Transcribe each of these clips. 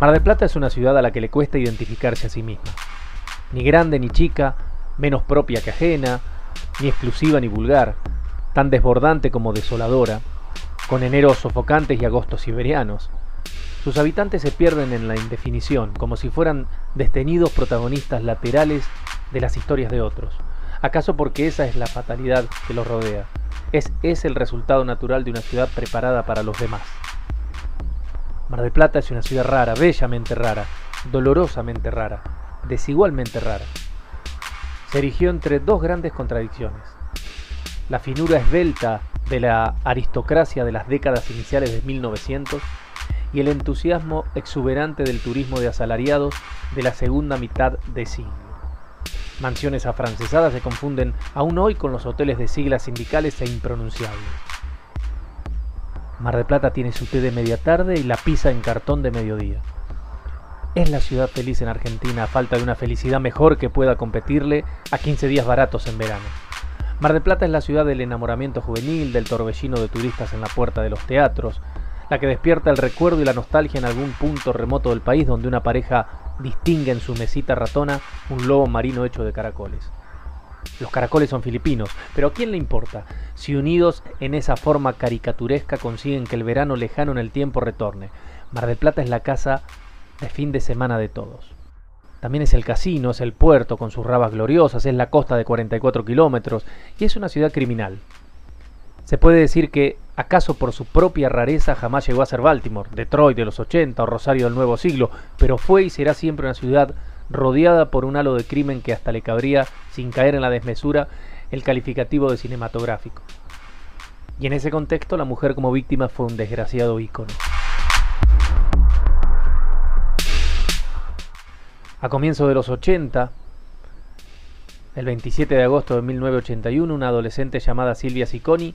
Mar del Plata es una ciudad a la que le cuesta identificarse a sí misma. Ni grande ni chica, menos propia que ajena, ni exclusiva ni vulgar, tan desbordante como desoladora, con eneros sofocantes y agostos siberianos. Sus habitantes se pierden en la indefinición, como si fueran destenidos protagonistas laterales de las historias de otros. ¿Acaso porque esa es la fatalidad que los rodea? Es, es el resultado natural de una ciudad preparada para los demás. Mar del Plata es una ciudad rara, bellamente rara, dolorosamente rara, desigualmente rara. Se erigió entre dos grandes contradicciones. La finura esbelta de la aristocracia de las décadas iniciales de 1900 y el entusiasmo exuberante del turismo de asalariados de la segunda mitad de siglo. Mansiones afrancesadas se confunden aún hoy con los hoteles de siglas sindicales e impronunciables. Mar de Plata tiene su té de media tarde y la pizza en cartón de mediodía. Es la ciudad feliz en Argentina a falta de una felicidad mejor que pueda competirle a 15 días baratos en verano. Mar de Plata es la ciudad del enamoramiento juvenil, del torbellino de turistas en la puerta de los teatros, la que despierta el recuerdo y la nostalgia en algún punto remoto del país donde una pareja distingue en su mesita ratona un lobo marino hecho de caracoles. Los caracoles son filipinos, pero ¿a quién le importa si unidos en esa forma caricaturesca consiguen que el verano lejano en el tiempo retorne? Mar del Plata es la casa de fin de semana de todos. También es el casino, es el puerto con sus rabas gloriosas, es la costa de 44 kilómetros y es una ciudad criminal. Se puede decir que, acaso por su propia rareza, jamás llegó a ser Baltimore, Detroit de los 80 o Rosario del nuevo siglo, pero fue y será siempre una ciudad rodeada por un halo de crimen que hasta le cabría, sin caer en la desmesura, el calificativo de cinematográfico. Y en ese contexto la mujer como víctima fue un desgraciado ícono. A comienzos de los 80, el 27 de agosto de 1981, una adolescente llamada Silvia Siconi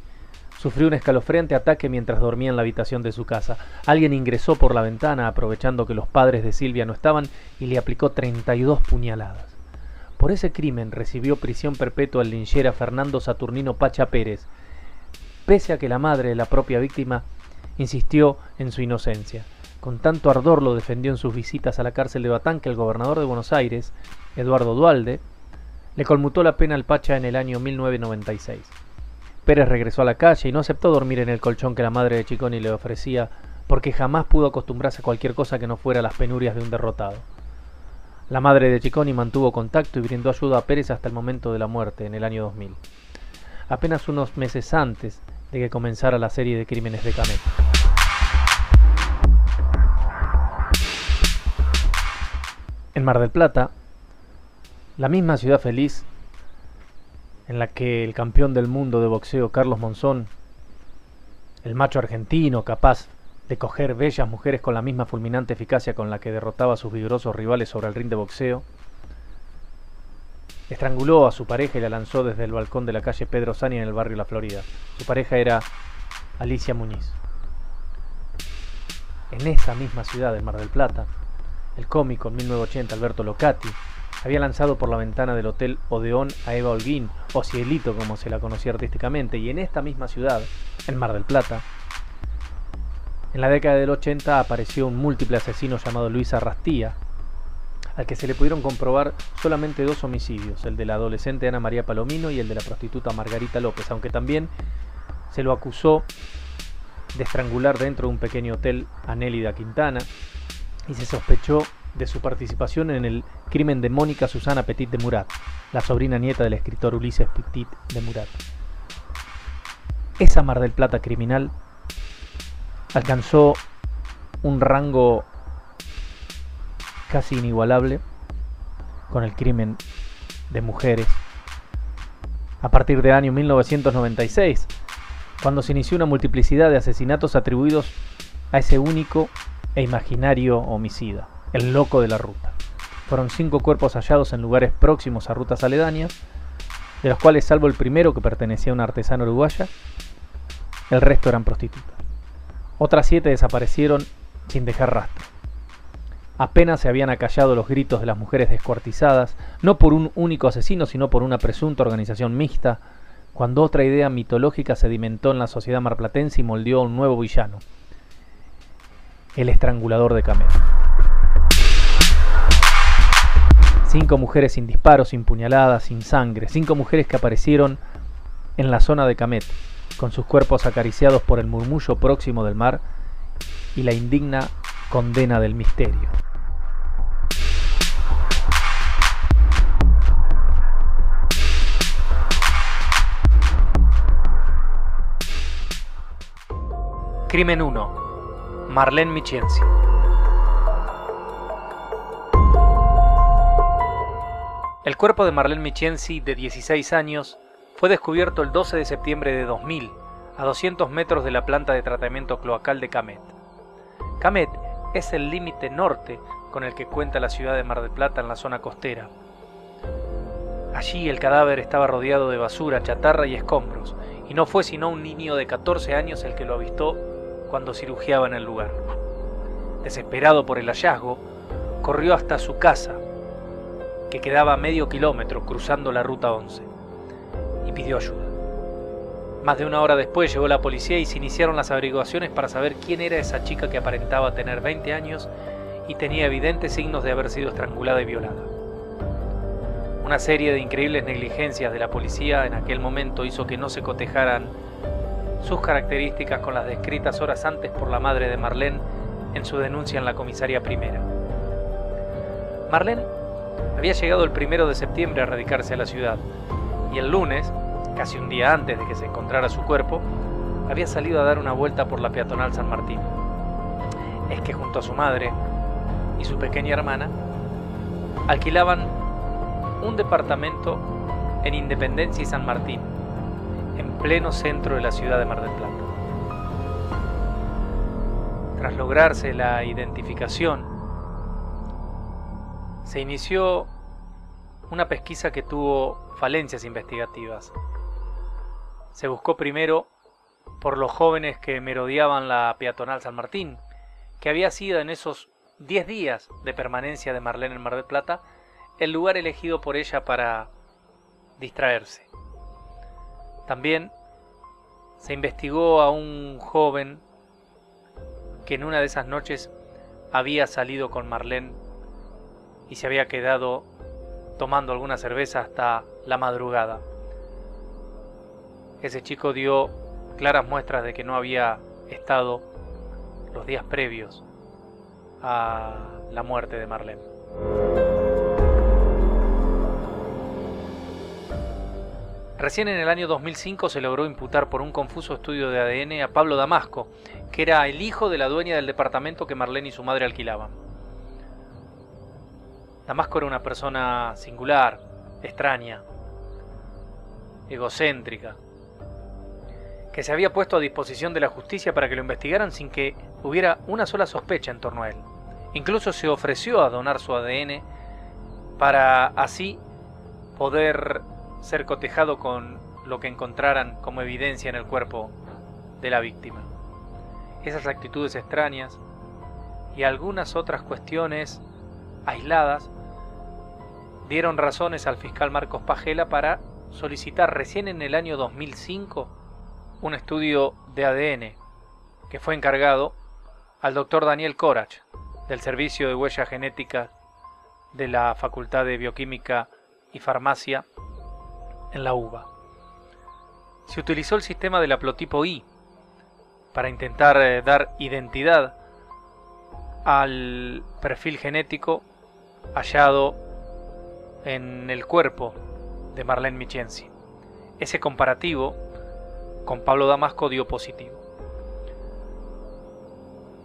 Sufrió un escalofriante ataque mientras dormía en la habitación de su casa. Alguien ingresó por la ventana aprovechando que los padres de Silvia no estaban y le aplicó 32 puñaladas. Por ese crimen recibió prisión perpetua el linchera Fernando Saturnino Pacha Pérez, pese a que la madre de la propia víctima insistió en su inocencia. Con tanto ardor lo defendió en sus visitas a la cárcel de Batán que el gobernador de Buenos Aires, Eduardo Dualde, le conmutó la pena al Pacha en el año 1996. Pérez regresó a la calle y no aceptó dormir en el colchón que la madre de Chiconi le ofrecía, porque jamás pudo acostumbrarse a cualquier cosa que no fuera las penurias de un derrotado. La madre de Chiconi mantuvo contacto y brindó ayuda a Pérez hasta el momento de la muerte, en el año 2000, apenas unos meses antes de que comenzara la serie de crímenes de Camet. En Mar del Plata, la misma ciudad feliz en la que el campeón del mundo de boxeo Carlos Monzón, el macho argentino capaz de coger bellas mujeres con la misma fulminante eficacia con la que derrotaba a sus vigorosos rivales sobre el ring de boxeo, estranguló a su pareja y la lanzó desde el balcón de la calle Pedro Sani en el barrio La Florida. Su pareja era Alicia Muñiz. En esa misma ciudad de Mar del Plata, el cómico en 1980 Alberto Locati había lanzado por la ventana del Hotel Odeón a Eva Holguín, o Cielito como se la conocía artísticamente, y en esta misma ciudad, en Mar del Plata, en la década del 80 apareció un múltiple asesino llamado Luis Arrastía, al que se le pudieron comprobar solamente dos homicidios, el de la adolescente Ana María Palomino y el de la prostituta Margarita López, aunque también se lo acusó de estrangular dentro de un pequeño hotel a Nélida Quintana y se sospechó de su participación en el crimen de Mónica Susana Petit de Murat, la sobrina nieta del escritor Ulises Petit de Murat. Esa Mar del Plata criminal alcanzó un rango casi inigualable con el crimen de mujeres a partir de año 1996, cuando se inició una multiplicidad de asesinatos atribuidos a ese único e imaginario homicida el loco de la ruta. Fueron cinco cuerpos hallados en lugares próximos a rutas aledañas, de los cuales salvo el primero que pertenecía a una artesana uruguaya, el resto eran prostitutas. Otras siete desaparecieron sin dejar rastro. Apenas se habían acallado los gritos de las mujeres descuartizadas, no por un único asesino, sino por una presunta organización mixta, cuando otra idea mitológica sedimentó en la sociedad marplatense y moldeó a un nuevo villano, el estrangulador de camellos. Cinco mujeres sin disparos, sin puñaladas, sin sangre. Cinco mujeres que aparecieron en la zona de Camet, con sus cuerpos acariciados por el murmullo próximo del mar y la indigna condena del misterio. Crimen 1. Marlene Michienzi. El cuerpo de Marlene Michienzi, de 16 años, fue descubierto el 12 de septiembre de 2000, a 200 metros de la planta de tratamiento cloacal de Camet. Camet es el límite norte con el que cuenta la ciudad de Mar del Plata en la zona costera. Allí el cadáver estaba rodeado de basura, chatarra y escombros, y no fue sino un niño de 14 años el que lo avistó cuando cirugiaba en el lugar. Desesperado por el hallazgo, corrió hasta su casa, que quedaba a medio kilómetro cruzando la ruta 11, y pidió ayuda. Más de una hora después llegó la policía y se iniciaron las averiguaciones para saber quién era esa chica que aparentaba tener 20 años y tenía evidentes signos de haber sido estrangulada y violada. Una serie de increíbles negligencias de la policía en aquel momento hizo que no se cotejaran sus características con las descritas horas antes por la madre de Marlene en su denuncia en la comisaría primera. Marlene había llegado el primero de septiembre a radicarse a la ciudad y el lunes, casi un día antes de que se encontrara su cuerpo, había salido a dar una vuelta por la peatonal San Martín. Es que junto a su madre y su pequeña hermana alquilaban un departamento en Independencia y San Martín, en pleno centro de la ciudad de Mar del Plata. Tras lograrse la identificación, se inició una pesquisa que tuvo falencias investigativas. Se buscó primero por los jóvenes que merodeaban la peatonal San Martín, que había sido en esos 10 días de permanencia de Marlene en Mar del Plata el lugar elegido por ella para distraerse. También se investigó a un joven que en una de esas noches había salido con Marlene y se había quedado tomando alguna cerveza hasta la madrugada. Ese chico dio claras muestras de que no había estado los días previos a la muerte de Marlene. Recién en el año 2005 se logró imputar por un confuso estudio de ADN a Pablo Damasco, que era el hijo de la dueña del departamento que Marlene y su madre alquilaban. Damasco era una persona singular, extraña, egocéntrica, que se había puesto a disposición de la justicia para que lo investigaran sin que hubiera una sola sospecha en torno a él. Incluso se ofreció a donar su ADN para así poder ser cotejado con lo que encontraran como evidencia en el cuerpo de la víctima. Esas actitudes extrañas y algunas otras cuestiones aisladas dieron razones al fiscal Marcos Pagela para solicitar recién en el año 2005 un estudio de ADN que fue encargado al doctor Daniel Corach del Servicio de Huella Genética de la Facultad de Bioquímica y Farmacia en la uva. Se utilizó el sistema del haplotipo I para intentar eh, dar identidad al perfil genético hallado en el cuerpo de Marlene Michienzi. Ese comparativo con Pablo Damasco dio positivo.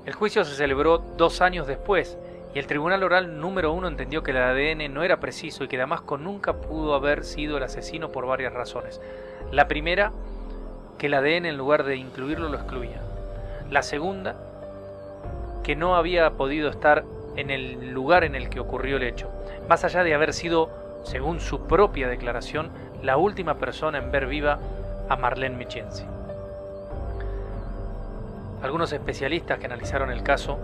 El juicio se celebró dos años después y el Tribunal Oral número uno entendió que el ADN no era preciso y que Damasco nunca pudo haber sido el asesino por varias razones. La primera, que el ADN en lugar de incluirlo lo excluía. La segunda, que no había podido estar en el lugar en el que ocurrió el hecho, más allá de haber sido, según su propia declaración, la última persona en ver viva a Marlene Michenzi. Algunos especialistas que analizaron el caso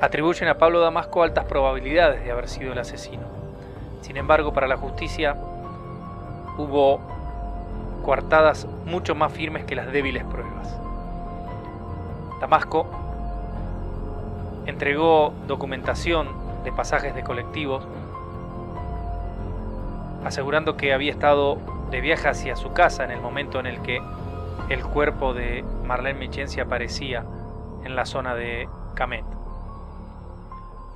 atribuyen a Pablo Damasco altas probabilidades de haber sido el asesino. Sin embargo, para la justicia hubo coartadas mucho más firmes que las débiles pruebas. Damasco entregó documentación de pasajes de colectivos asegurando que había estado de viaje hacia su casa en el momento en el que el cuerpo de Marlene Michensi aparecía en la zona de Camet.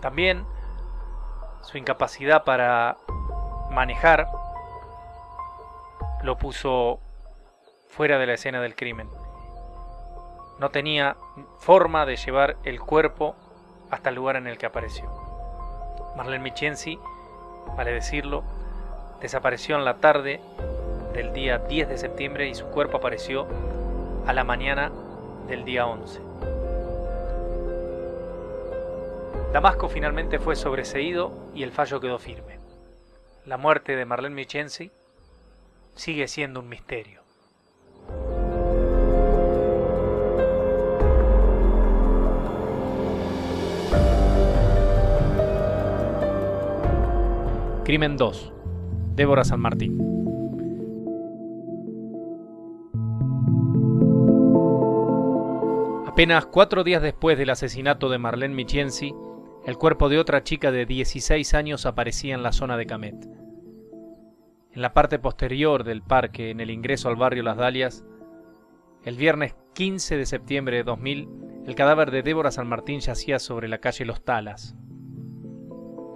También su incapacidad para manejar lo puso fuera de la escena del crimen. No tenía forma de llevar el cuerpo hasta el lugar en el que apareció. Marlene Michensi, vale decirlo, desapareció en la tarde del día 10 de septiembre y su cuerpo apareció a la mañana del día 11. Damasco finalmente fue sobreseído y el fallo quedó firme. La muerte de Marlene Michensi sigue siendo un misterio. Crimen 2. Débora San Martín. Apenas cuatro días después del asesinato de Marlene Michiensi, el cuerpo de otra chica de 16 años aparecía en la zona de Camet. En la parte posterior del parque, en el ingreso al barrio Las Dalias, el viernes 15 de septiembre de 2000, el cadáver de Débora San Martín yacía sobre la calle Los Talas,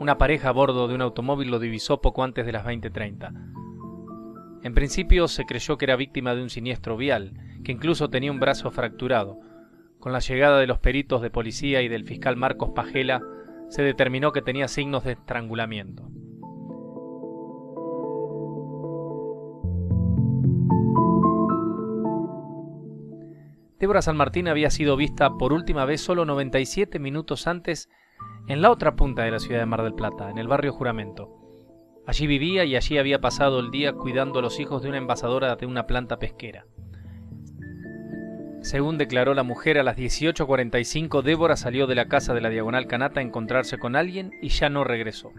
una pareja a bordo de un automóvil lo divisó poco antes de las 20.30. En principio se creyó que era víctima de un siniestro vial, que incluso tenía un brazo fracturado. Con la llegada de los peritos de policía y del fiscal Marcos Pajela, se determinó que tenía signos de estrangulamiento. Débora San Martín había sido vista por última vez solo 97 minutos antes en la otra punta de la ciudad de Mar del Plata, en el barrio Juramento. Allí vivía y allí había pasado el día cuidando a los hijos de una envasadora de una planta pesquera. Según declaró la mujer, a las 18.45 Débora salió de la casa de la Diagonal Canata a encontrarse con alguien y ya no regresó.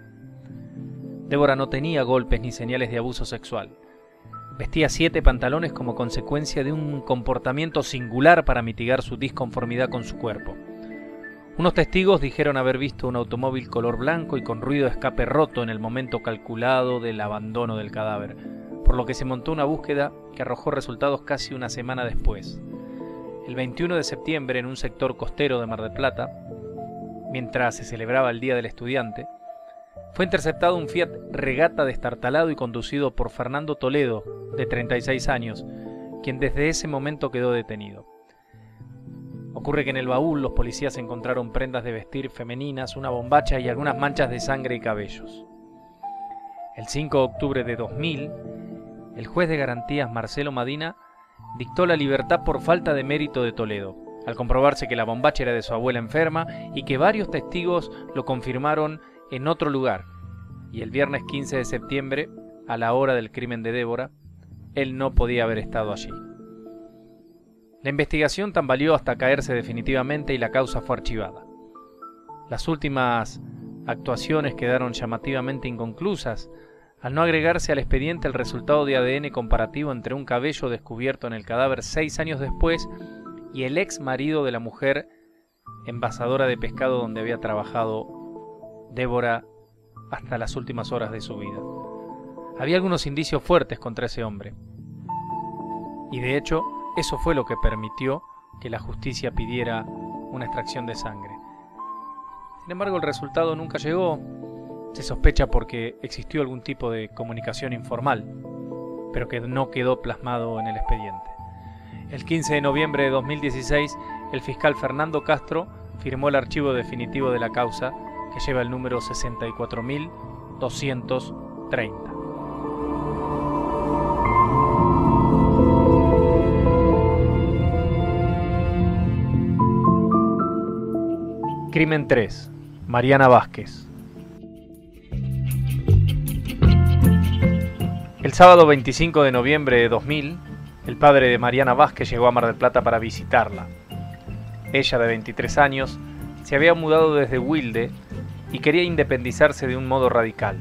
Débora no tenía golpes ni señales de abuso sexual. Vestía siete pantalones como consecuencia de un comportamiento singular para mitigar su disconformidad con su cuerpo. Unos testigos dijeron haber visto un automóvil color blanco y con ruido de escape roto en el momento calculado del abandono del cadáver, por lo que se montó una búsqueda que arrojó resultados casi una semana después. El 21 de septiembre, en un sector costero de Mar del Plata, mientras se celebraba el Día del Estudiante, fue interceptado un Fiat Regata destartalado y conducido por Fernando Toledo, de 36 años, quien desde ese momento quedó detenido. Ocurre que en el baúl los policías encontraron prendas de vestir femeninas, una bombacha y algunas manchas de sangre y cabellos. El 5 de octubre de 2000, el juez de garantías Marcelo Madina dictó la libertad por falta de mérito de Toledo, al comprobarse que la bombacha era de su abuela enferma y que varios testigos lo confirmaron en otro lugar. Y el viernes 15 de septiembre, a la hora del crimen de Débora, él no podía haber estado allí. La investigación tambaleó hasta caerse definitivamente y la causa fue archivada. Las últimas actuaciones quedaron llamativamente inconclusas al no agregarse al expediente el resultado de ADN comparativo entre un cabello descubierto en el cadáver seis años después y el ex marido de la mujer envasadora de pescado donde había trabajado Débora hasta las últimas horas de su vida. Había algunos indicios fuertes contra ese hombre. Y de hecho, eso fue lo que permitió que la justicia pidiera una extracción de sangre. Sin embargo, el resultado nunca llegó. Se sospecha porque existió algún tipo de comunicación informal, pero que no quedó plasmado en el expediente. El 15 de noviembre de 2016, el fiscal Fernando Castro firmó el archivo definitivo de la causa, que lleva el número 64230. Crimen 3. Mariana Vázquez. El sábado 25 de noviembre de 2000, el padre de Mariana Vázquez llegó a Mar del Plata para visitarla. Ella, de 23 años, se había mudado desde Wilde y quería independizarse de un modo radical,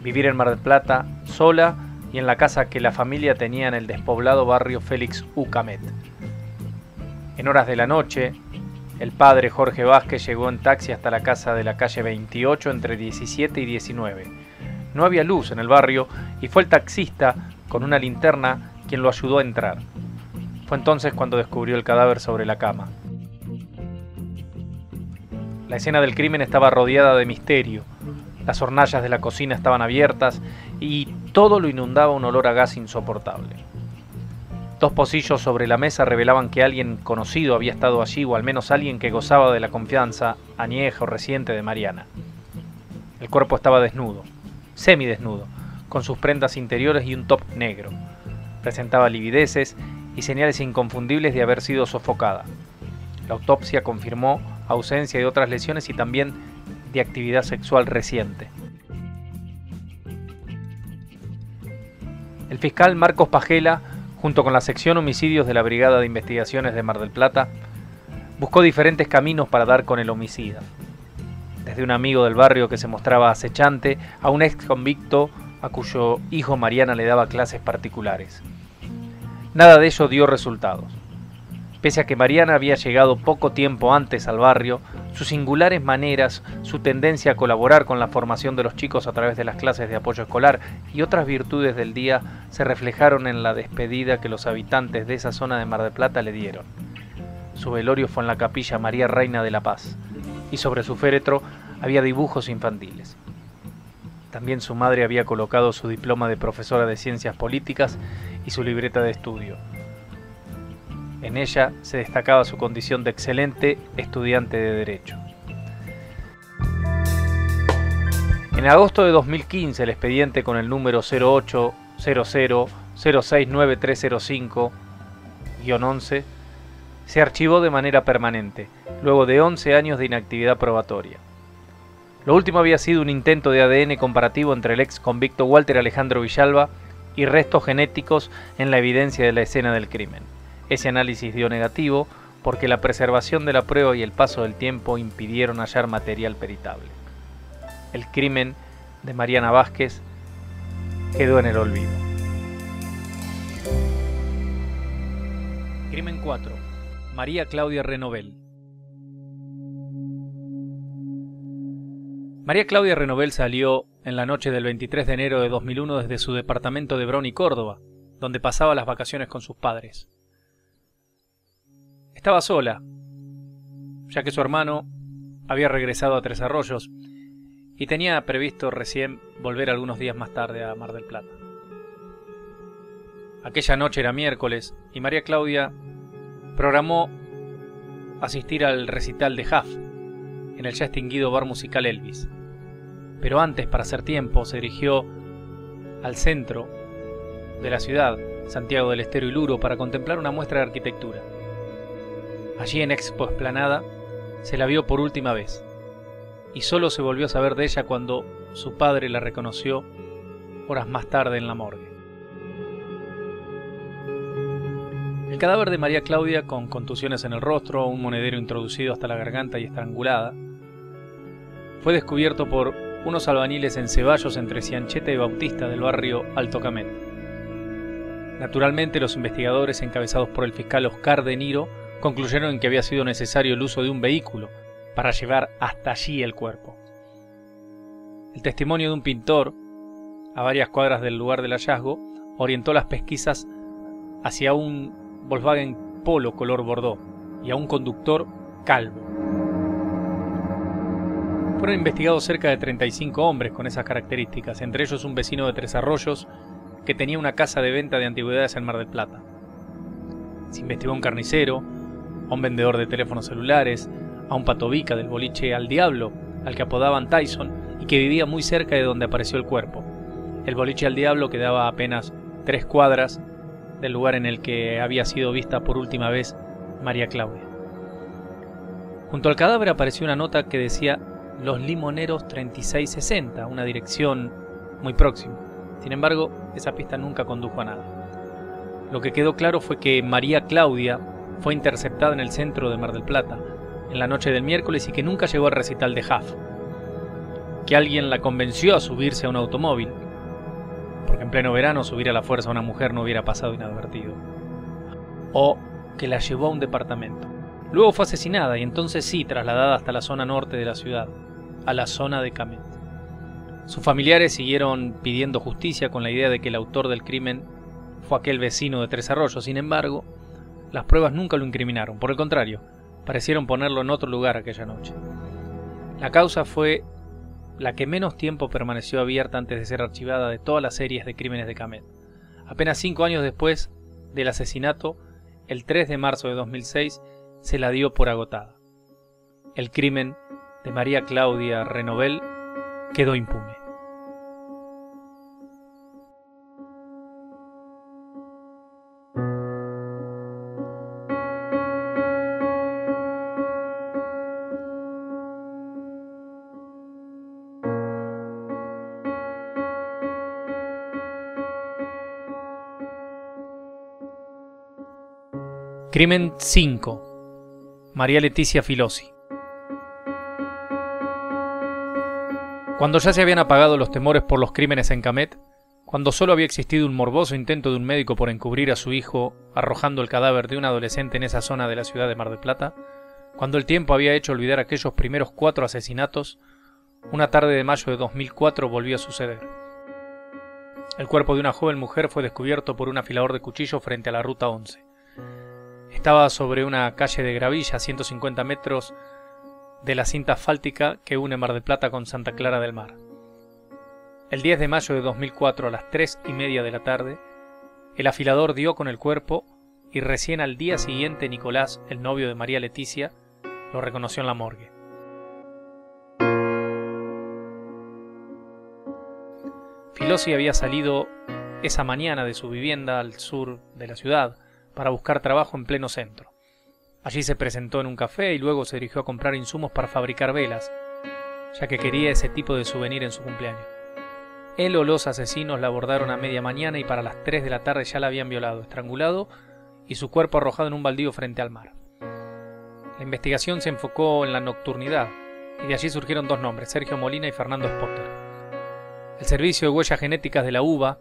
vivir en Mar del Plata sola y en la casa que la familia tenía en el despoblado barrio Félix Ucamet. En horas de la noche, el padre Jorge Vázquez llegó en taxi hasta la casa de la calle 28 entre 17 y 19. No había luz en el barrio y fue el taxista con una linterna quien lo ayudó a entrar. Fue entonces cuando descubrió el cadáver sobre la cama. La escena del crimen estaba rodeada de misterio. Las hornallas de la cocina estaban abiertas y todo lo inundaba un olor a gas insoportable. Dos pocillos sobre la mesa revelaban que alguien conocido había estado allí o al menos alguien que gozaba de la confianza añeja o reciente de Mariana. El cuerpo estaba desnudo, semidesnudo, con sus prendas interiores y un top negro. Presentaba livideces y señales inconfundibles de haber sido sofocada. La autopsia confirmó ausencia de otras lesiones y también de actividad sexual reciente. El fiscal Marcos Pajela, junto con la sección homicidios de la Brigada de Investigaciones de Mar del Plata, buscó diferentes caminos para dar con el homicida. Desde un amigo del barrio que se mostraba acechante a un ex convicto a cuyo hijo Mariana le daba clases particulares. Nada de ello dio resultados. Pese a que Mariana había llegado poco tiempo antes al barrio, sus singulares maneras, su tendencia a colaborar con la formación de los chicos a través de las clases de apoyo escolar y otras virtudes del día se reflejaron en la despedida que los habitantes de esa zona de Mar del Plata le dieron. Su velorio fue en la capilla María Reina de la Paz, y sobre su féretro había dibujos infantiles. También su madre había colocado su diploma de profesora de ciencias políticas y su libreta de estudio. En ella se destacaba su condición de excelente estudiante de Derecho. En agosto de 2015, el expediente con el número 0800-069305-11 se archivó de manera permanente, luego de 11 años de inactividad probatoria. Lo último había sido un intento de ADN comparativo entre el ex convicto Walter Alejandro Villalba y restos genéticos en la evidencia de la escena del crimen. Ese análisis dio negativo porque la preservación de la prueba y el paso del tiempo impidieron hallar material peritable. El crimen de Mariana Vázquez quedó en el olvido. Crimen 4. María Claudia Renovel. María Claudia Renovel salió en la noche del 23 de enero de 2001 desde su departamento de Brony, Córdoba, donde pasaba las vacaciones con sus padres. Estaba sola, ya que su hermano había regresado a Tres Arroyos y tenía previsto recién volver algunos días más tarde a Mar del Plata. Aquella noche era miércoles y María Claudia programó asistir al recital de Huff en el ya extinguido bar musical Elvis. Pero antes, para hacer tiempo, se dirigió al centro de la ciudad, Santiago del Estero y Luro, para contemplar una muestra de arquitectura. Allí en Expo Esplanada se la vio por última vez y solo se volvió a saber de ella cuando su padre la reconoció horas más tarde en la morgue. El cadáver de María Claudia, con contusiones en el rostro, un monedero introducido hasta la garganta y estrangulada, fue descubierto por unos albañiles en Ceballos entre Ciancheta y Bautista del barrio Alto Camet. Naturalmente, los investigadores encabezados por el fiscal Oscar De Niro concluyeron que había sido necesario el uso de un vehículo para llevar hasta allí el cuerpo. El testimonio de un pintor, a varias cuadras del lugar del hallazgo, orientó las pesquisas hacia un Volkswagen Polo color Bordeaux y a un conductor calvo. Fueron investigados cerca de 35 hombres con esas características, entre ellos un vecino de Tres Arroyos que tenía una casa de venta de antigüedades en Mar del Plata. Se investigó un carnicero, a un vendedor de teléfonos celulares, a un patobica del boliche al diablo, al que apodaban Tyson y que vivía muy cerca de donde apareció el cuerpo. El boliche al diablo quedaba apenas tres cuadras del lugar en el que había sido vista por última vez María Claudia. Junto al cadáver apareció una nota que decía Los Limoneros 3660, una dirección muy próxima. Sin embargo, esa pista nunca condujo a nada. Lo que quedó claro fue que María Claudia fue interceptada en el centro de Mar del Plata en la noche del miércoles y que nunca llegó al recital de Huff. Que alguien la convenció a subirse a un automóvil, porque en pleno verano subir a la fuerza a una mujer no hubiera pasado inadvertido. O que la llevó a un departamento. Luego fue asesinada y entonces sí trasladada hasta la zona norte de la ciudad, a la zona de Camet. Sus familiares siguieron pidiendo justicia con la idea de que el autor del crimen fue aquel vecino de Tres Arroyos. Sin embargo, las pruebas nunca lo incriminaron. Por el contrario, parecieron ponerlo en otro lugar aquella noche. La causa fue la que menos tiempo permaneció abierta antes de ser archivada de todas las series de crímenes de Camet. Apenas cinco años después del asesinato, el 3 de marzo de 2006, se la dio por agotada. El crimen de María Claudia Renovel quedó impune. Crimen 5. María Leticia Filosi. Cuando ya se habían apagado los temores por los crímenes en Camet, cuando solo había existido un morboso intento de un médico por encubrir a su hijo arrojando el cadáver de un adolescente en esa zona de la ciudad de Mar del Plata, cuando el tiempo había hecho olvidar aquellos primeros cuatro asesinatos, una tarde de mayo de 2004 volvió a suceder. El cuerpo de una joven mujer fue descubierto por un afilador de cuchillo frente a la ruta 11. Estaba sobre una calle de gravilla a 150 metros de la cinta asfáltica que une Mar del Plata con Santa Clara del Mar. El 10 de mayo de 2004 a las 3 y media de la tarde, el afilador dio con el cuerpo y recién al día siguiente Nicolás, el novio de María Leticia, lo reconoció en la morgue. Filosi había salido esa mañana de su vivienda al sur de la ciudad, para buscar trabajo en pleno centro. Allí se presentó en un café y luego se dirigió a comprar insumos para fabricar velas, ya que quería ese tipo de souvenir en su cumpleaños. Él o los asesinos la abordaron a media mañana y para las 3 de la tarde ya la habían violado, estrangulado y su cuerpo arrojado en un baldío frente al mar. La investigación se enfocó en la nocturnidad y de allí surgieron dos nombres, Sergio Molina y Fernando Spotter. El servicio de huellas genéticas de la UBA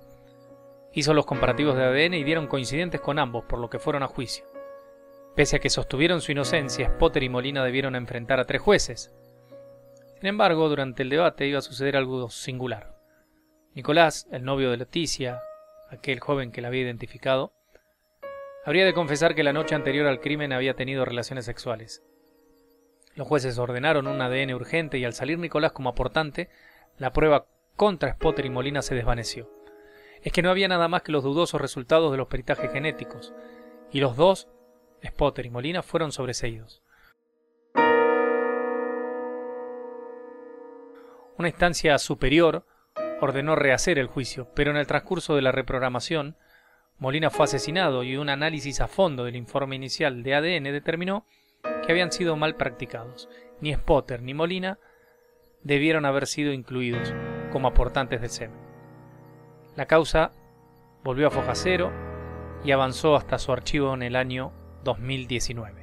Hizo los comparativos de ADN y dieron coincidentes con ambos, por lo que fueron a juicio. Pese a que sostuvieron su inocencia, Potter y Molina debieron enfrentar a tres jueces. Sin embargo, durante el debate iba a suceder algo singular. Nicolás, el novio de Leticia, aquel joven que la había identificado, habría de confesar que la noche anterior al crimen había tenido relaciones sexuales. Los jueces ordenaron un ADN urgente y al salir Nicolás como aportante, la prueba contra Spotter y Molina se desvaneció es que no había nada más que los dudosos resultados de los peritajes genéticos, y los dos, Spotter y Molina, fueron sobreseídos. Una instancia superior ordenó rehacer el juicio, pero en el transcurso de la reprogramación, Molina fue asesinado y un análisis a fondo del informe inicial de ADN determinó que habían sido mal practicados. Ni Spotter ni Molina debieron haber sido incluidos como aportantes del semen. La causa volvió a foja cero y avanzó hasta su archivo en el año 2019.